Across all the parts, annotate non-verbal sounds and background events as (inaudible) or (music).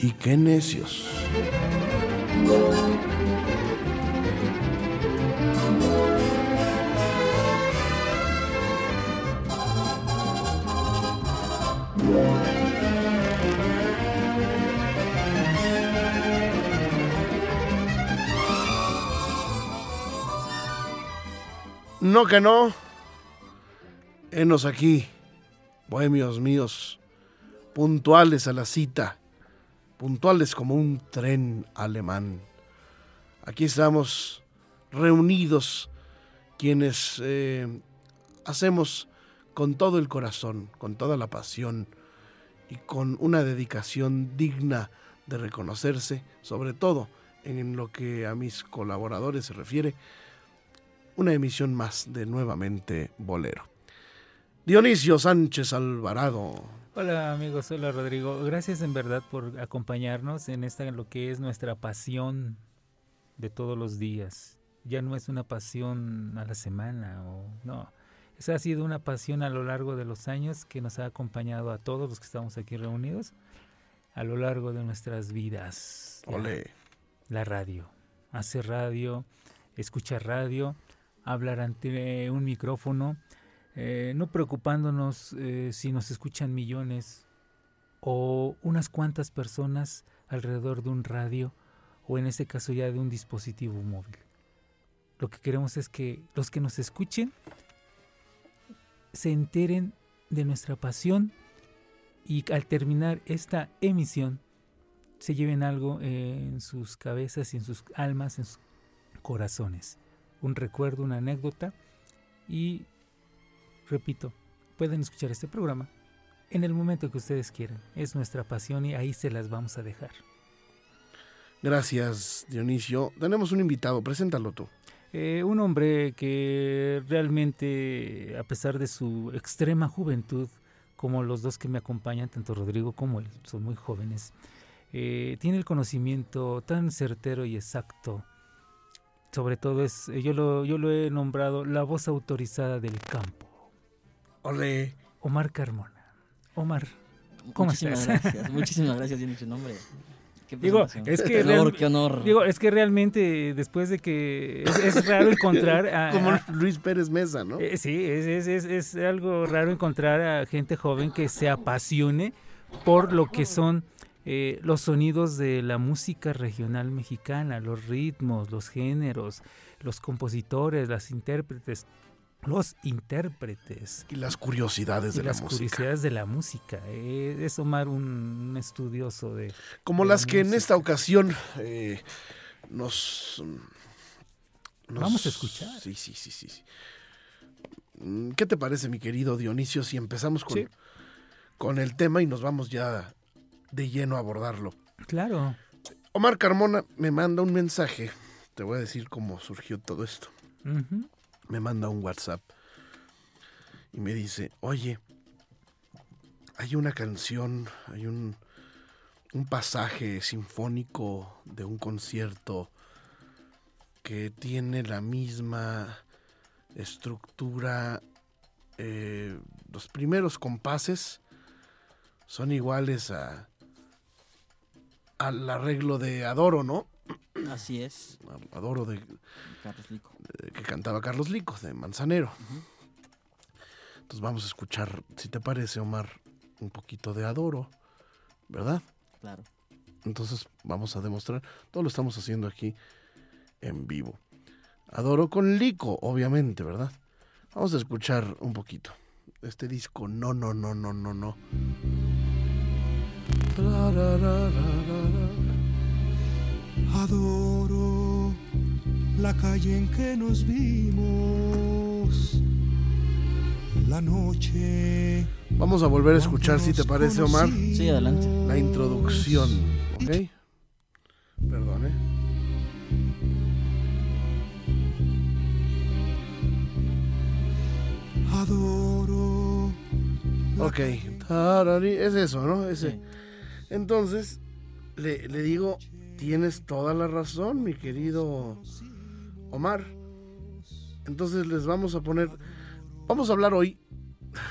Y qué necios. No que no. Enos aquí, bohemios míos, puntuales a la cita, puntuales como un tren alemán. Aquí estamos reunidos quienes eh, hacemos con todo el corazón, con toda la pasión y con una dedicación digna de reconocerse, sobre todo en lo que a mis colaboradores se refiere, una emisión más de Nuevamente Bolero. Dionisio Sánchez Alvarado. Hola amigos, hola Rodrigo. Gracias en verdad por acompañarnos en esta lo que es nuestra pasión de todos los días. Ya no es una pasión a la semana o no. Esa ha sido una pasión a lo largo de los años que nos ha acompañado a todos los que estamos aquí reunidos a lo largo de nuestras vidas. Ole. La radio. Hacer radio, escuchar radio hablar ante un micrófono, eh, no preocupándonos eh, si nos escuchan millones o unas cuantas personas alrededor de un radio o en este caso ya de un dispositivo móvil. Lo que queremos es que los que nos escuchen se enteren de nuestra pasión y al terminar esta emisión se lleven algo en sus cabezas y en sus almas, en sus corazones un recuerdo, una anécdota y, repito, pueden escuchar este programa en el momento que ustedes quieran. Es nuestra pasión y ahí se las vamos a dejar. Gracias, Dionisio. Tenemos un invitado, preséntalo tú. Eh, un hombre que realmente, a pesar de su extrema juventud, como los dos que me acompañan, tanto Rodrigo como él, son muy jóvenes, eh, tiene el conocimiento tan certero y exacto sobre todo es, yo lo, yo lo he nombrado la voz autorizada del campo. Ole. Omar Carmona. Omar, ¿cómo (laughs) muchísimas Gracias, muchísimas gracias, tiene su nombre. digo, es que honor, qué honor. Digo, es que realmente después de que es, raro encontrar a, (laughs) como Luis Pérez Mesa, ¿no? Eh, sí, es, es, es, algo raro encontrar a gente joven que se apasione por lo que son eh, los sonidos de la música regional mexicana, los ritmos, los géneros, los compositores, las intérpretes, los intérpretes. Y las curiosidades de la música. Las curiosidades de la música. Eh, es Omar un, estudioso de... Como las que en esta ocasión eh, nos, Vamos a escuchar. Sí, sí, sí, sí. Mm, ¿Qué te parece, mi querido Dionisio, si empezamos con, con el tema y nos vamos ya de lleno abordarlo. Claro. Omar Carmona me manda un mensaje. Te voy a decir cómo surgió todo esto. Me manda un WhatsApp y me dice, oye, hay una canción, hay un, un pasaje sinfónico de un concierto que tiene la misma estructura, eh, los primeros compases son iguales a, al arreglo de Adoro, ¿no? Así es. Adoro de Carlos Lico. Que cantaba Carlos Lico, de Manzanero. Entonces vamos a escuchar, si te parece, Omar, un poquito de Adoro, ¿verdad? Claro. Entonces vamos a demostrar, todo lo estamos haciendo aquí en vivo. Adoro con Lico, obviamente, ¿verdad? Vamos a escuchar un poquito. Este disco, no, no, no, no, no, no. Adoro la calle en que nos vimos, la noche Vamos a volver a escuchar, si te parece, Omar, Sí, adelante. la introducción, ¿ok? Perdón, ¿eh? Adoro. Ok, tarari, es eso, ¿no? Ese. Sí. Entonces, le, le digo, tienes toda la razón, mi querido Omar. Entonces les vamos a poner, vamos a hablar hoy,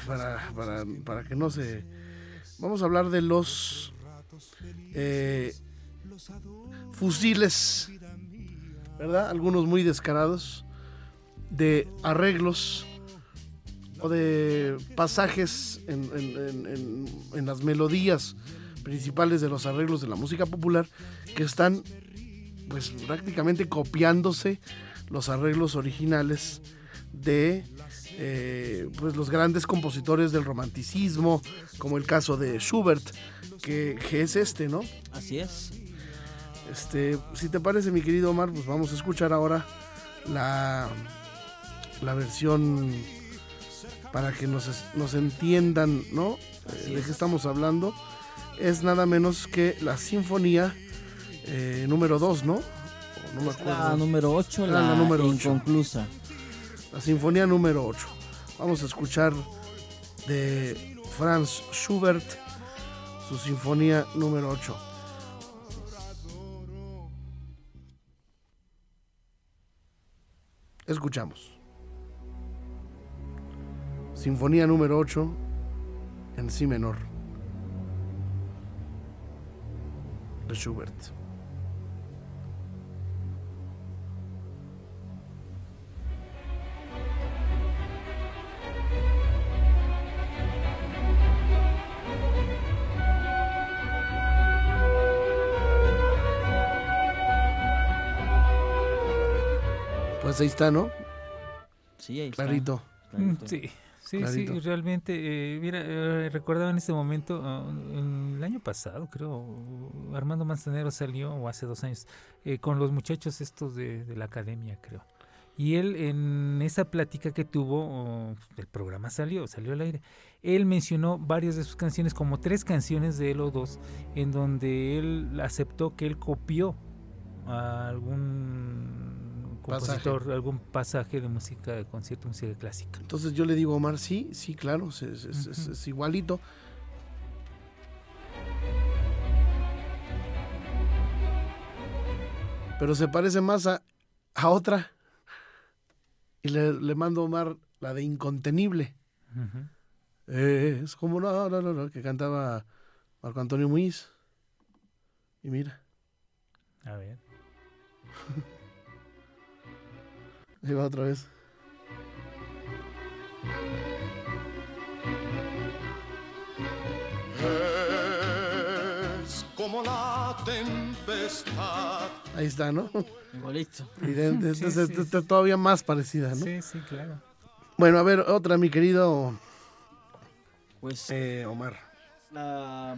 para, para, para que no se... Vamos a hablar de los eh, fusiles, ¿verdad? Algunos muy descarados, de arreglos o de pasajes en, en- en- en- las melodías principales de los arreglos de la música popular que están pues prácticamente copiándose los arreglos originales de eh, pues los grandes compositores del romanticismo como el caso de Schubert que, que es este no Así es. este si te parece mi querido Omar pues vamos a escuchar ahora la la versión para que nos, nos entiendan no Eh, de qué estamos hablando es nada menos que la sinfonía eh, número 2 no no me acuerdo la número 8, Ah, la, la número inconclusa. la sinfonía número 8. Vamos a escuchar de Franz Schubert su sinfonía número 8. Escuchamos. Sinfonía número 8 en si menor de Schubert. Pues ahí está, ¿no? Sí, ahí está. Clarito. Clarito. Sí, sí, Clarito. sí, realmente. eh, mira, eh, recordaba en este momento, ah, en el año pasado, creo, Armando Manzanero salió, o hace dos años, eh, con los muchachos estos de, de la academia, creo. Y él, en esa plática que tuvo, oh, el programa salió, salió al aire. Él mencionó varias de sus canciones, como tres canciones de él o dos, en donde él aceptó que él copió a algún Pasaje. compositor, algún pasaje de música, de concierto, música clásica. Entonces yo le digo a Omar, sí, sí, claro, es, es- es- es- Ujú. es igualito. Pero se parece más a, a otra. Y le, le mando a Omar la de Incontenible. Es como no, no, no, no, que cantaba Marco Antonio Muiz. Y mira, A ver. (laughs) ahí va otra vez. Es como la tempestad. Ahí está, ¿no? Igualito. Evidente, Sí, sí, esta- esta es todavía más parecida, ¿no? Sí, sí, claro. Bueno, a ver, otra, mi querido Pues eh, Omar. la-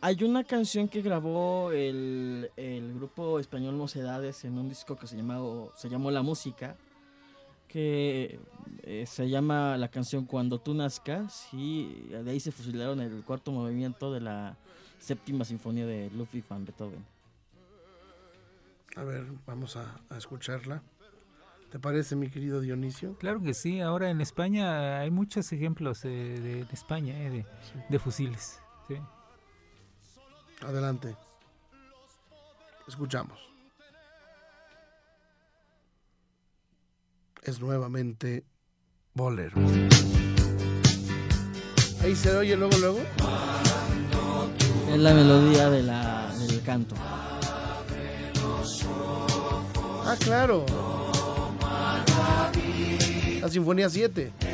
hay una canción que grabó el, el grupo español Mocedades en un disco que se llamó, se llamó La Música, que eh, se llama la canción Cuando tú nazcas y de ahí se fusilaron el cuarto movimiento de la séptima sinfonía de Ludwig van Beethoven. A ver, vamos a, a escucharla. ¿Te parece, mi querido Dionisio? Claro que sí. Ahora en España hay muchos ejemplos eh, de, en España eh, de, de fusiles. sí. Adelante. Escuchamos. Es nuevamente Bolero. Ahí se oye luego, luego. Es la melodía de la, del canto. Ah, claro. La Sinfonía 7.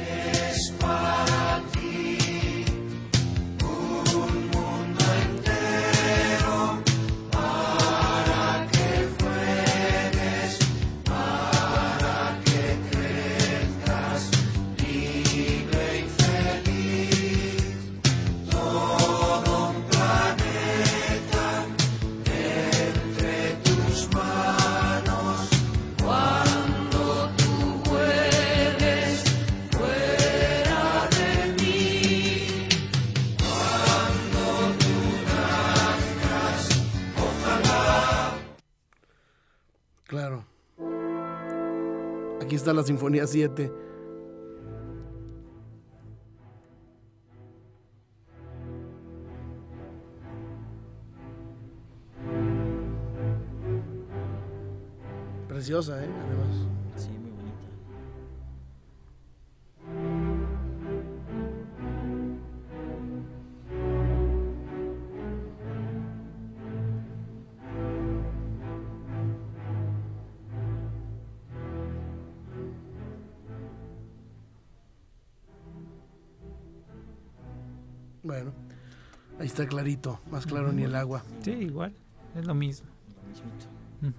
La Sinfonía 7. Preciosa, ¿eh? Bueno, ahí está clarito, más claro ni el agua. Sí, igual, es lo mismo. Ujú.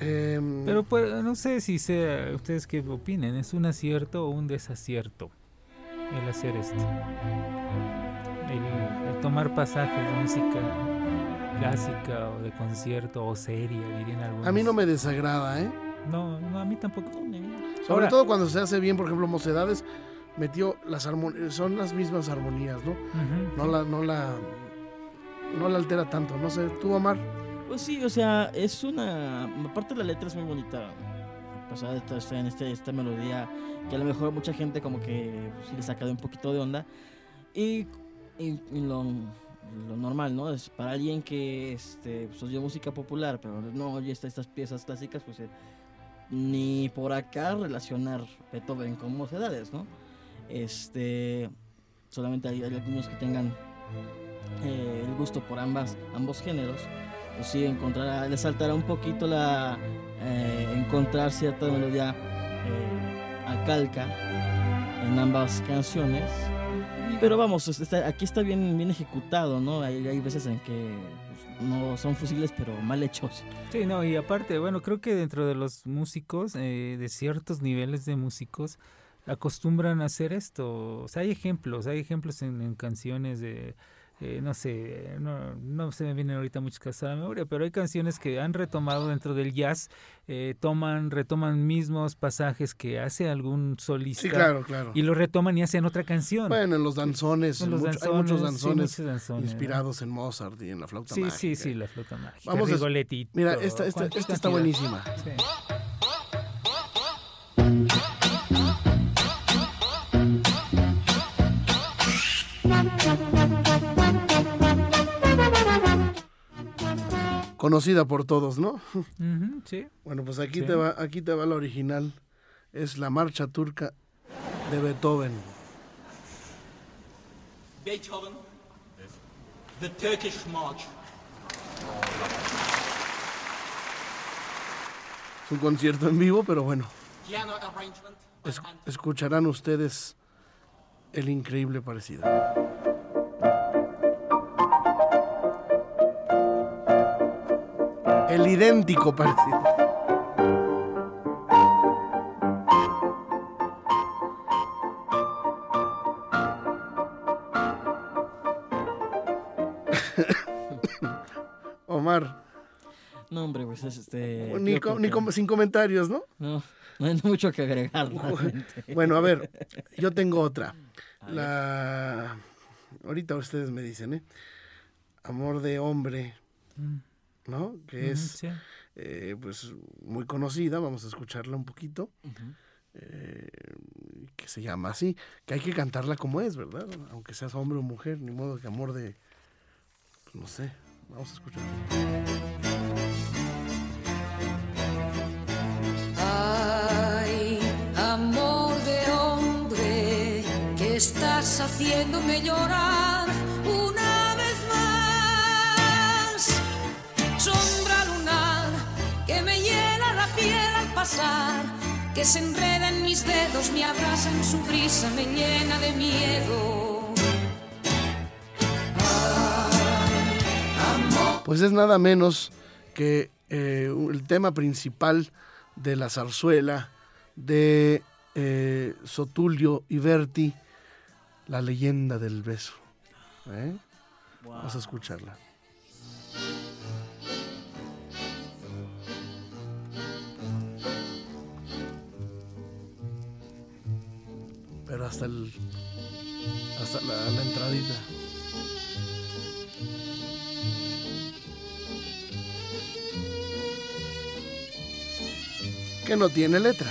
Em, Pero pues, no sé si sea, ustedes qué opinen, ¿es un acierto o un desacierto el hacer esto? El, el tomar pasajes de música clásica o de concierto o seria, dirían algunos. a mí no me desagrada, ¿eh? No, no, a mí tampoco. Sobre Ahora- todo cuando se hace bien, por ejemplo, Mocedades metió las armonías, son las mismas armonías, ¿no? No la, no la, no la altera tanto. No sé, tú, Omar. Pues sí, o sea, es una. Aparte, la letra es muy bonita. O sea, esta, esta, en este, esta melodía que a lo mejor mucha gente, como que pues, sí le saca de un poquito de onda. Y, y- y lo, lo normal, ¿no? Es para alguien que este, pues, oye música popular, pero no oye esta- estas piezas clásicas, pues eh, ni por acá relacionar Beethoven con mocedades, ¿no? Este. Solamente hay, hay algunos que tengan eh, el gusto por ambas, ambos géneros pues sí, saltará un poquito la eh, encontrar cierta melodía eh, a calca en ambas canciones. Pero vamos, aquí está bien, bien ejecutado, ¿no? Hay, hay veces en que pues, no son fusiles, pero mal hechos. Sí, no, y aparte, bueno, creo que dentro de los músicos, eh, de ciertos niveles de músicos, acostumbran a hacer esto. O sea, hay ejemplos, hay ejemplos en, en canciones de, eh, no sé, no, no se me vienen ahorita muchos casos a la memoria, pero hay canciones que han retomado dentro del jazz, eh, toman, retoman mismos pasajes que hace algún solista Sí, claro, claro. y lo retoman y hacen otra canción. Bueno, en los danzones, En los mucho- hay muchos sí, danzones muchos danzones, ¿no? inspirados en Mozart y en la flauta Sí, mágica. sí, sí, la flauta mágica. Vamos a- Mira, esta, esta, esta está buenísima. Sí. Conocida por todos, ¿no? Sí. Bueno, pues aquí Sí. te va, aquí te va la original. Es la marcha turca de Beethoven. Beethoven, the Turkish March. Es un concierto en vivo, pero bueno, es- escucharán ustedes el increíble parecido. El idéntico parecido. (coughs) Omar, No, hombre, pues es este. ni, com- sin comentarios, ¿no? No, no hay mucho que agregar. realmente. Bueno, a ver, yo tengo otra. La... Ahorita ustedes me dicen, ¿eh? Amor de hombre, ¿no? Que es, sí. eh, pues, muy conocida. Vamos a escucharla un poquito. Eh, que se llama así. Que hay que cantarla como es, ¿verdad? Aunque seas hombre o mujer, ni modo que amor de... pues, no sé. Vamos a escuchar. Ay, amor de hombre, que estás haciéndome llorar pasar, que se enreda en mis dedos, me abraza en su brisa, me llena de miedo. Pues es nada menos que eh, el tema principal de la zarzuela de eh, Sotulio y Berti, la leyenda del beso. ¿Eh? Vamos a escucharla. Pero hasta el hasta la, la entradita. que no tiene letra.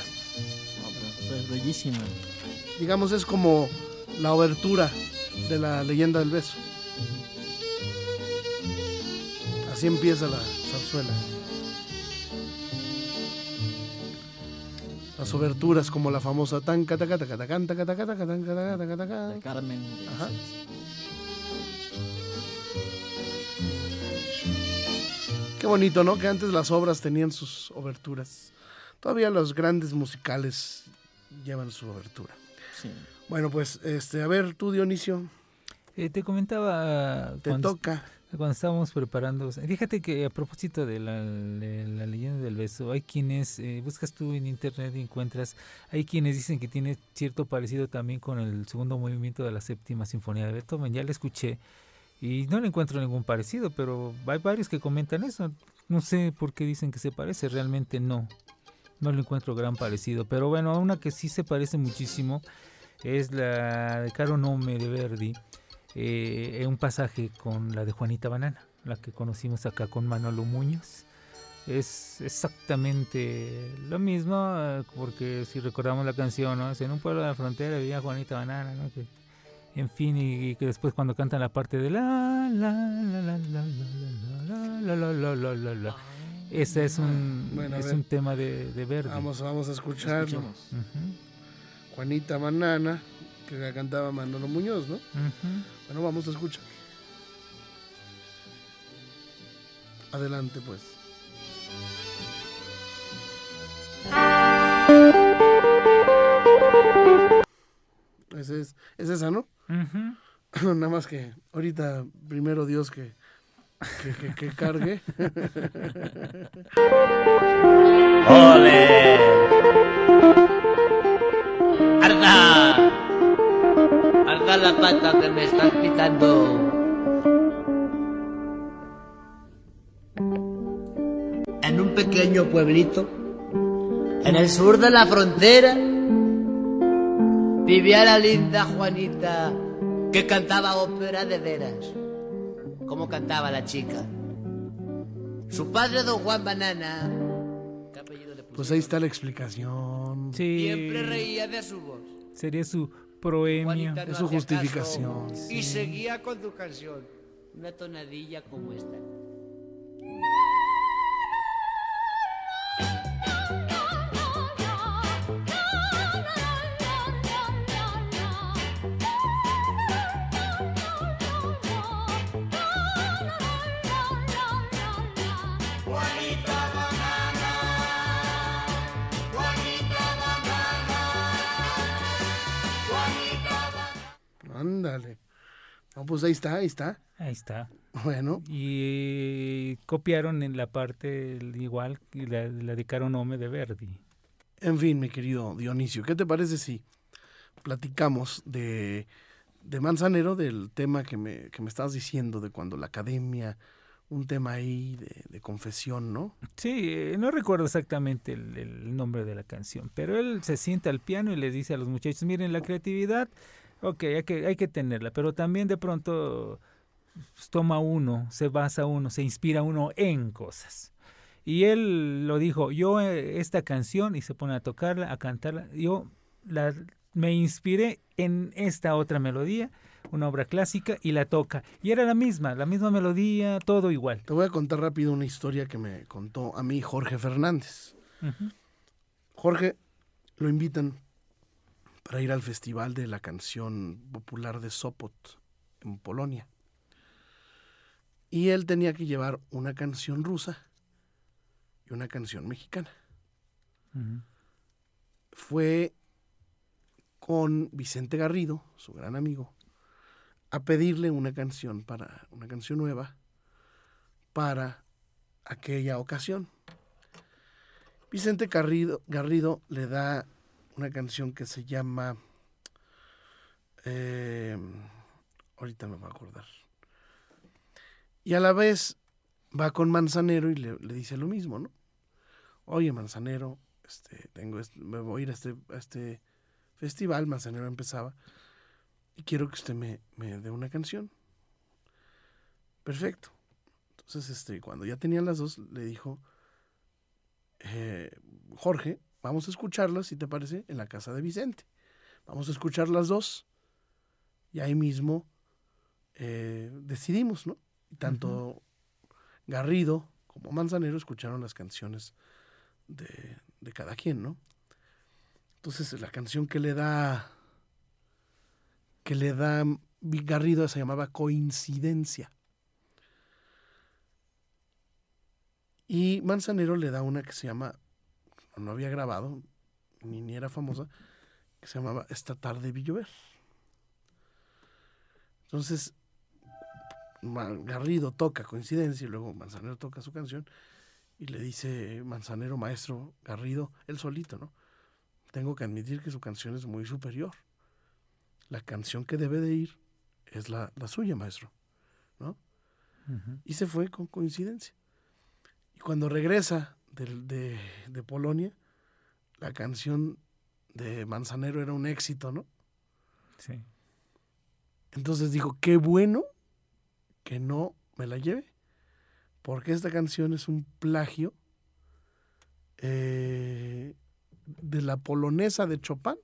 bellísima. Digamos, es como la obertura de la leyenda del beso. Así empieza la zarzuela. Las oberturas como la famosa tan cata cata cata canta cata cata cata cata cata cata De cata. Carmen. Ajá. Qué bonito, ¿no? Que antes las obras tenían sus oberturas. Todavía los grandes musicales llevan su obertura. Sí. Bueno, pues, este, a ver, tú, Dionisio, Eh, te comentaba te cuando, toca. Cuando estábamos preparando, fíjate que a propósito de la, leyenda del beso, hay quienes, eh, buscas tú en internet y encuentras, hay quienes dicen que tiene cierto parecido también con el segundo movimiento de la séptima sinfonía de Beethoven, ya la escuché y no le encuentro ningún parecido, pero hay varios que comentan eso, no sé por qué dicen que se parece, realmente no, no le encuentro gran parecido, pero bueno, una que sí se parece muchísimo es la de Caro Nome de Verdi, eh, un pasaje con la de Juanita Banana, la que conocimos acá con Manolo Muñoz. Es exactamente lo mismo, eh, porque si recordamos la canción, ¿no? Es en un pueblo de la frontera vivía Juanita Banana, ¿no? Que, en fin, y, y que después cuando cantan la parte de la la la la la la la la la la la la la ese es un Bueno, es ver. un tema de, de Verdi. Vamos, vamos a escucharlo. Escuchemos. Ujú, Juanita Banana, que la cantaba Manolo Muñoz, ¿no? ujú. Bueno, vamos a escuchar. Adelante, pues. Ese es, es esa, ¿no? (laughs) Nada más que ahorita, primero Dios que, que, que- que cargue. (laughs) ¡Ole! ¡Arda la pata que me estás picando! En un pequeño pueblito, en el sur de la frontera, vivía la linda Juanita que cantaba ópera de veras. como cantaba la chica? Su padre, don Juan Banana, ¿qué apellido le puso? Pues ahí está la explicación. Sí, Siempre reía de su voz. sería su proemio. Juanita Es no su justificación. caso Y seguía con su canción. Una tonadilla como esta. Pues ahí está, ahí está. Ahí está. Bueno, Y copiaron en la parte igual y la, la de Caro Nome de Verdi. en fin, mi querido Dionisio, ¿qué te parece si platicamos de, de Manzanero, del tema que me, que me estabas diciendo, de cuando la academia, un tema ahí de, de confesión, ¿no? Sí, eh, no recuerdo exactamente el, el nombre de la canción, pero él se sienta al piano y les dice a los muchachos, miren, la creatividad, ok, hay que, hay que tenerla, pero también de pronto pues, toma uno, se basa uno, se inspira uno en cosas. Y él lo dijo, yo eh, esta canción, y se pone a tocarla, a cantarla, yo la, me inspiré en esta otra melodía, una obra clásica, y la toca. Y era la misma, la misma melodía, todo igual. Te voy a contar rápido una historia que me contó a mí Jorge Fernández. Jorge lo invitan para ir al Festival de la Canción Popular de Sopot en Polonia. Y él tenía que llevar una canción rusa y una canción mexicana. Fue con Vicente Garrido, su gran amigo, a pedirle una canción para una canción nueva para aquella ocasión. Vicente Garrido, Garrido le da una canción que se llama eh, ahorita me voy a acordar. Y a la vez va con Manzanero y le, dice lo mismo, ¿no? Oye, Manzanero, este, tengo me voy a ir a este, a este festival, Manzanero empezaba, y quiero que usted me, me dé una canción. Perfecto. Entonces, este, cuando ya tenían las dos, le dijo, eh, Jorge, vamos a escucharlas, si te parece, en la casa de Vicente. Vamos a escuchar las dos y ahí mismo eh, decidimos, ¿no? Y tanto Garrido como Manzanero escucharon las canciones de, de cada quien, ¿no? Entonces la canción que le da que le da Garrido se llamaba Coincidencia. Y Manzanero le da una que se llama, no había grabado, ni, ni era famosa, que se llamaba Esta tarde vi llover. Entonces, Garrido toca Coincidencia y luego Manzanero toca su canción y le dice Manzanero, maestro Garrido, él solito, ¿no? Tengo que admitir que su canción es muy superior. La canción que debe de ir es la, la suya, maestro, ¿no? Y se fue con coincidencia. Y cuando regresa del- de, de Polonia, la canción de Manzanero era un éxito, ¿no? Sí. Entonces dijo, qué bueno que no me la lleve, porque esta canción es un plagio eh, de la polonesa de Chopin.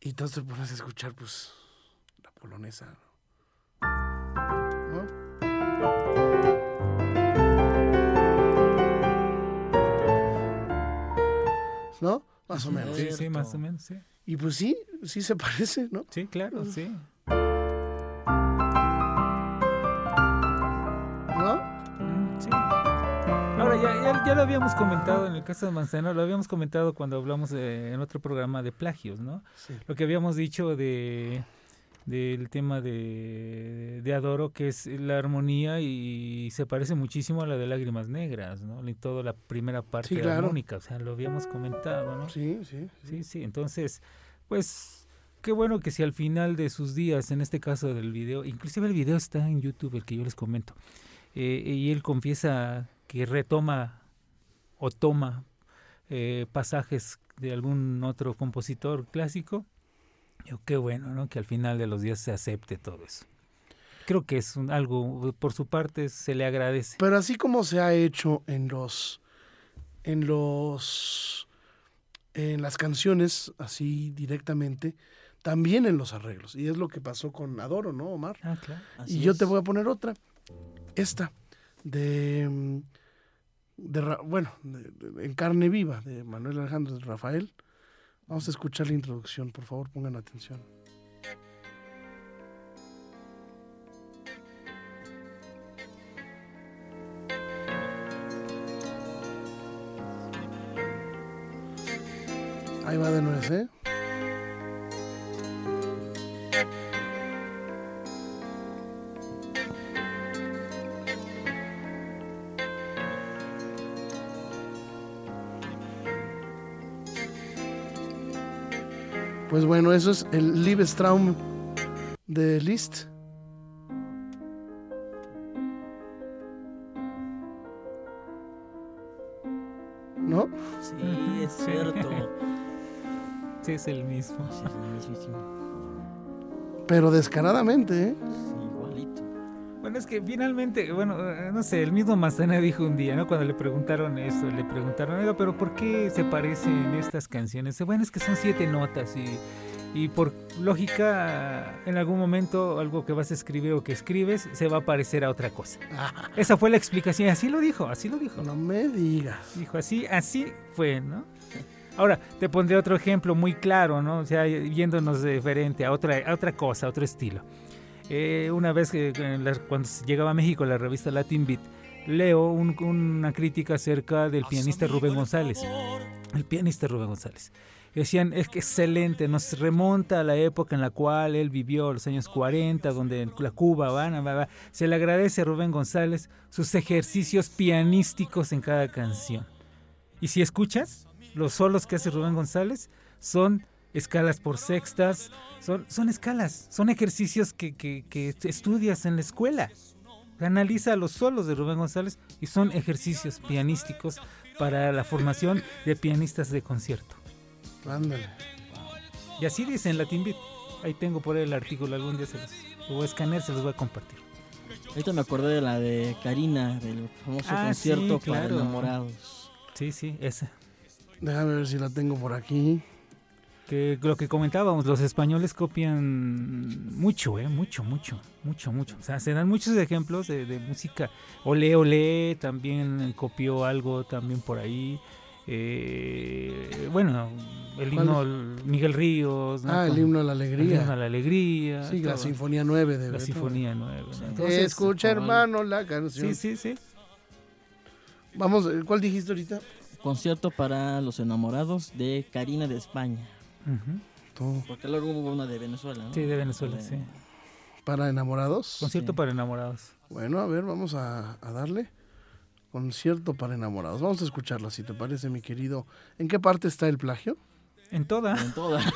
Y entonces te pones a escuchar, pues, la polonesa. ¿no? ¿No? Más o menos. Sí, sí, más o menos, sí. Y pues sí, sí se (laughs) parece, ¿no? Sí, claro, sí. ¿No? Mm, sí. Ahora, ya, ya, ya lo habíamos comentado en el caso de Manzanero, lo habíamos comentado cuando hablamos de- en otro programa de plagios, ¿no? Sí. Lo que habíamos dicho de del tema de, de Adoro, que es la armonía y se parece muchísimo a la de Lágrimas Negras, ¿no? Y toda la primera parte Sí, claro. armónica, o sea, lo habíamos comentado, ¿no? Sí, sí. Sí, sí, entonces, pues, qué bueno que si al final de sus días, en este caso del video, inclusive el video está en YouTube, el que yo les comento, eh, y él confiesa que retoma o toma eh, pasajes de algún otro compositor clásico, yo qué bueno, ¿no? Que al final de los días se acepte todo eso. Creo que es un- algo, por su parte, se le agradece. Pero así como se ha hecho en los en los en las canciones así directamente, también en los arreglos. Y es lo que pasó con Adoro, ¿no, Omar? Ah, claro. Así y yo te voy a poner otra. Esta de mm, de bueno, de- de- en carne viva de Manuel Alejandro de Rafael. Vamos a escuchar la introducción, por favor, pongan atención. Ahí va de nuez, ¿eh? Bueno, eso es el Liebestraum de Liszt. ¿No? Sí, es cierto. (laughs) Sí, es el mismo. Sí, es el mismísimo. Pero descaradamente, ¿eh? Sí, igualito. Bueno, es que finalmente, bueno, no sé, el mismo Mazana dijo un día, ¿no? Cuando le preguntaron eso, le preguntaron, oiga, pero ¿por qué se parecen estas canciones? Bueno, es que son siete notas y, y por lógica, en algún momento algo que vas a escribir o que escribes se va a parecer a otra cosa. Ah, Esa fue la explicación, así lo dijo, así lo dijo. no me digas. Dijo, así, así fue, ¿no? Ahora, te pondré otro ejemplo muy claro, ¿no? O sea, yéndonos de diferente a otra, a otra cosa, a otro estilo. Eh, una vez que cuando llegaba a México la revista Latin Beat, leo un- una crítica acerca del pianista Rubén González. El pianista Rubén González. Decían, es que excelente, nos remonta a la época en la cual él vivió, los años 40, donde la Cuba, Habana, se le agradece a Rubén González sus ejercicios pianísticos en cada canción. Y si escuchas, los solos que hace Rubén González son escalas por sextas, son, son escalas, son ejercicios que, que- que estudias en la escuela. Analiza los solos de Rubén González y son ejercicios pianísticos para la formación de pianistas de concierto. Ándale. Y así dice en Latin Beat. Ahí tengo por ahí el artículo, algún día se los lo voy a escanear, se los voy a compartir. Ahorita me acordé de la de Karina, del famoso Ah, concierto sí, para claro. enamorados. Sí, sí, esa. Déjame ver si la tengo por aquí. Que lo que comentábamos, los españoles copian mucho, ¿eh? Mucho, mucho, mucho, mucho. O sea, se dan muchos ejemplos de, de música. Olé, olé, también copió algo también por ahí. Eh, bueno, el ¿Cuál himno Miguel Ríos. ¿no? Ah, el himno a la el alegría. himno a la alegría. Sí, la. Sinfonía 9 de La Beethoven. Sinfonía 9. ¿no? Entonces, Escucha, hermano, la canción. sí, sí, sí. Vamos, eh, ¿cuál dijiste ahorita? Concierto para los enamorados de Karina de España. Ujú. Tú. Porque luego hubo una de Venezuela, ¿no? Sí, de Venezuela, De- sí. ¿Para enamorados? Concierto Sí. para enamorados. Bueno, a ver, vamos a, a darle. Concierto para enamorados. Vamos a escucharla, si te parece, mi querido. ¿En qué parte está el plagio? En toda. En toda. (laughs)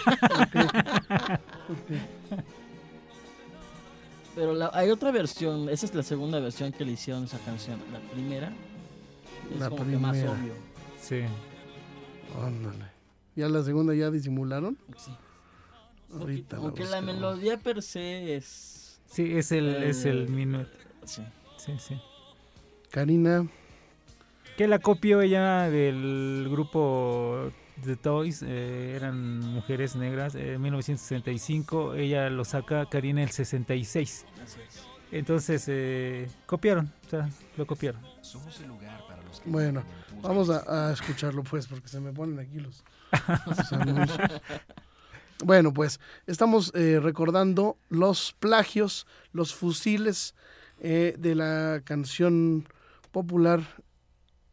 Pero la- hay otra versión, esa es la segunda versión que le hicieron esa canción. La primera es La como que más primera. obvio. Sí. Ándale. ¿Ya la segunda ya disimularon? Sí. Ahorita la Aunque la buscamos. melodía per se es... Sí, es el, es el Eh, minuto. Sí. Sí, sí. Karina, Que la copió ella del grupo The Toys, eh, eran mujeres negras, eh, en 1965, ella lo saca Karina el 66. Así es. Entonces, eh, copiaron, o sea, lo copiaron. bueno, vamos a, a escucharlo pues, porque se me ponen aquí los, (laughs) los. Bueno, pues estamos eh, recordando los plagios, los fusiles eh, de la canción popular,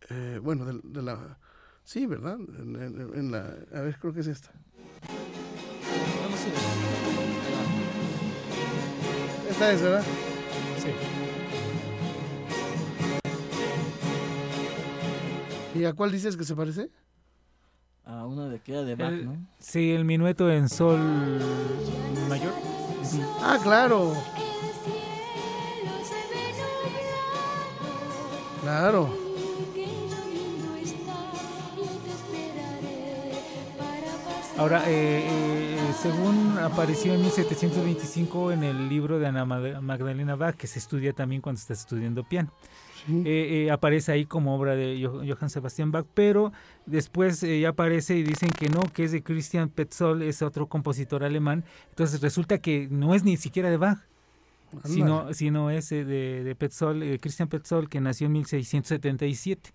eh, bueno, de, de la... Sí, ¿verdad? En, en- en la, a ver, creo que es esta. Esta es, ¿verdad? Sí. ¿Y a cuál dices que se parece? A una de que era de Bach, El- ¿no? Sí, el minueto en sol mayor. Ah, claro. Claro. Ahora, eh, eh, según apareció en 1725 en el libro de Ana Mag- Magdalena Bach, que se estudia también cuando está estudiando piano. Sí. Eh, eh, aparece ahí como obra de Jo- Johann Sebastian Bach, pero después eh, ya aparece y dicen que no, que es de Christian Petzold, es otro compositor alemán. Entonces resulta que no es ni siquiera de Bach, sino, sino es eh, de, de Petzold, eh, Christian Petzold, que nació en 1677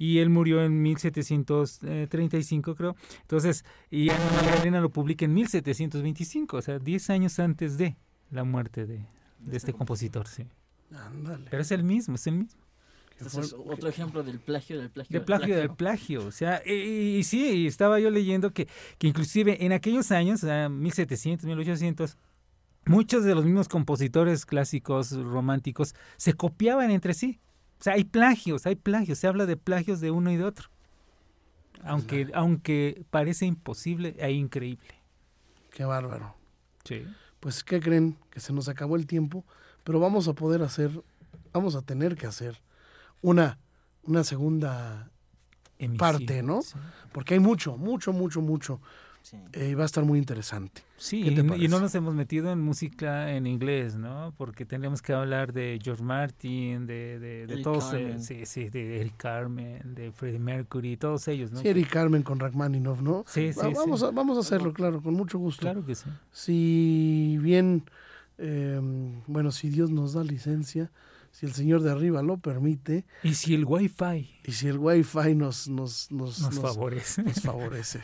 y él murió en 1735, creo. Entonces, y Ana Magdalena lo publica en 1725, o sea, 10 años antes de la muerte de, de este compositor, sí. Ándale. Pero es el mismo, es el mismo. qué Ese es fuerte. otro ejemplo del plagio, del plagio. De plagio del plagio. O sea, y, y sí, estaba yo leyendo que, que inclusive en aquellos años, o sea, 1700, 1800, muchos de los mismos compositores clásicos románticos se copiaban entre sí. O sea, hay plagios, hay plagios, se habla de plagios de uno y de otro. Aunque, aunque parece imposible e increíble. Qué bárbaro. Sí. Pues, ¿qué creen? Que se nos acabó el tiempo, pero vamos a poder hacer, vamos a tener que hacer una, una segunda parte, ¿no? Sí, Porque hay mucho, mucho, mucho, mucho. Sí. eh, y va a estar muy interesante. Sí, ¿Qué te y, no nos hemos metido en música en inglés, ¿no? Porque tendríamos que hablar de George Martin, de, de, todos, eh, sí, sí, de Eric Carmen, de Freddie Mercury, todos ellos, ¿no? Sí, Eric Carmen con Rachmaninoff, ¿no? Sí, sí, Va- vamos, sí. A, vamos a hacerlo, claro, con mucho gusto. Claro que sí. Si bien, eh, bueno, si Dios nos da licencia, si el Señor de arriba lo permite, Y si el Wi-Fi y si el Wi-Fi nos, nos, nos, nos nos- favorece. nos favorece.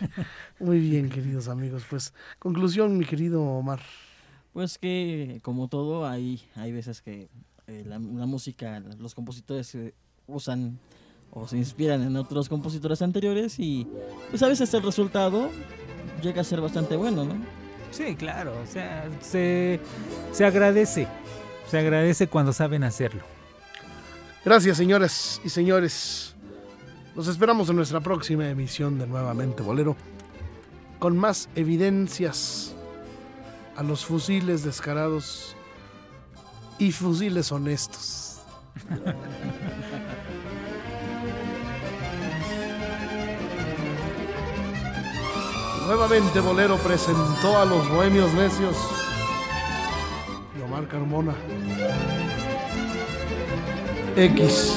Muy bien, (laughs) queridos amigos. Pues, conclusión, mi querido Omar. Pues que, como todo, hay, hay veces que eh, la, la música, los compositores eh, usan o se inspiran en otros compositores anteriores y pues a veces el resultado llega a ser bastante bueno, ¿no? Sí, claro, o sea, se, se agradece, se agradece cuando saben hacerlo. Gracias, señoras y señores. Los esperamos en nuestra próxima emisión de Nuevamente Bolero con más evidencias a los fusiles descarados y fusiles honestos. (laughs) Nuevamente Bolero presentó a los Bohemios Necios Omar Carmona. X.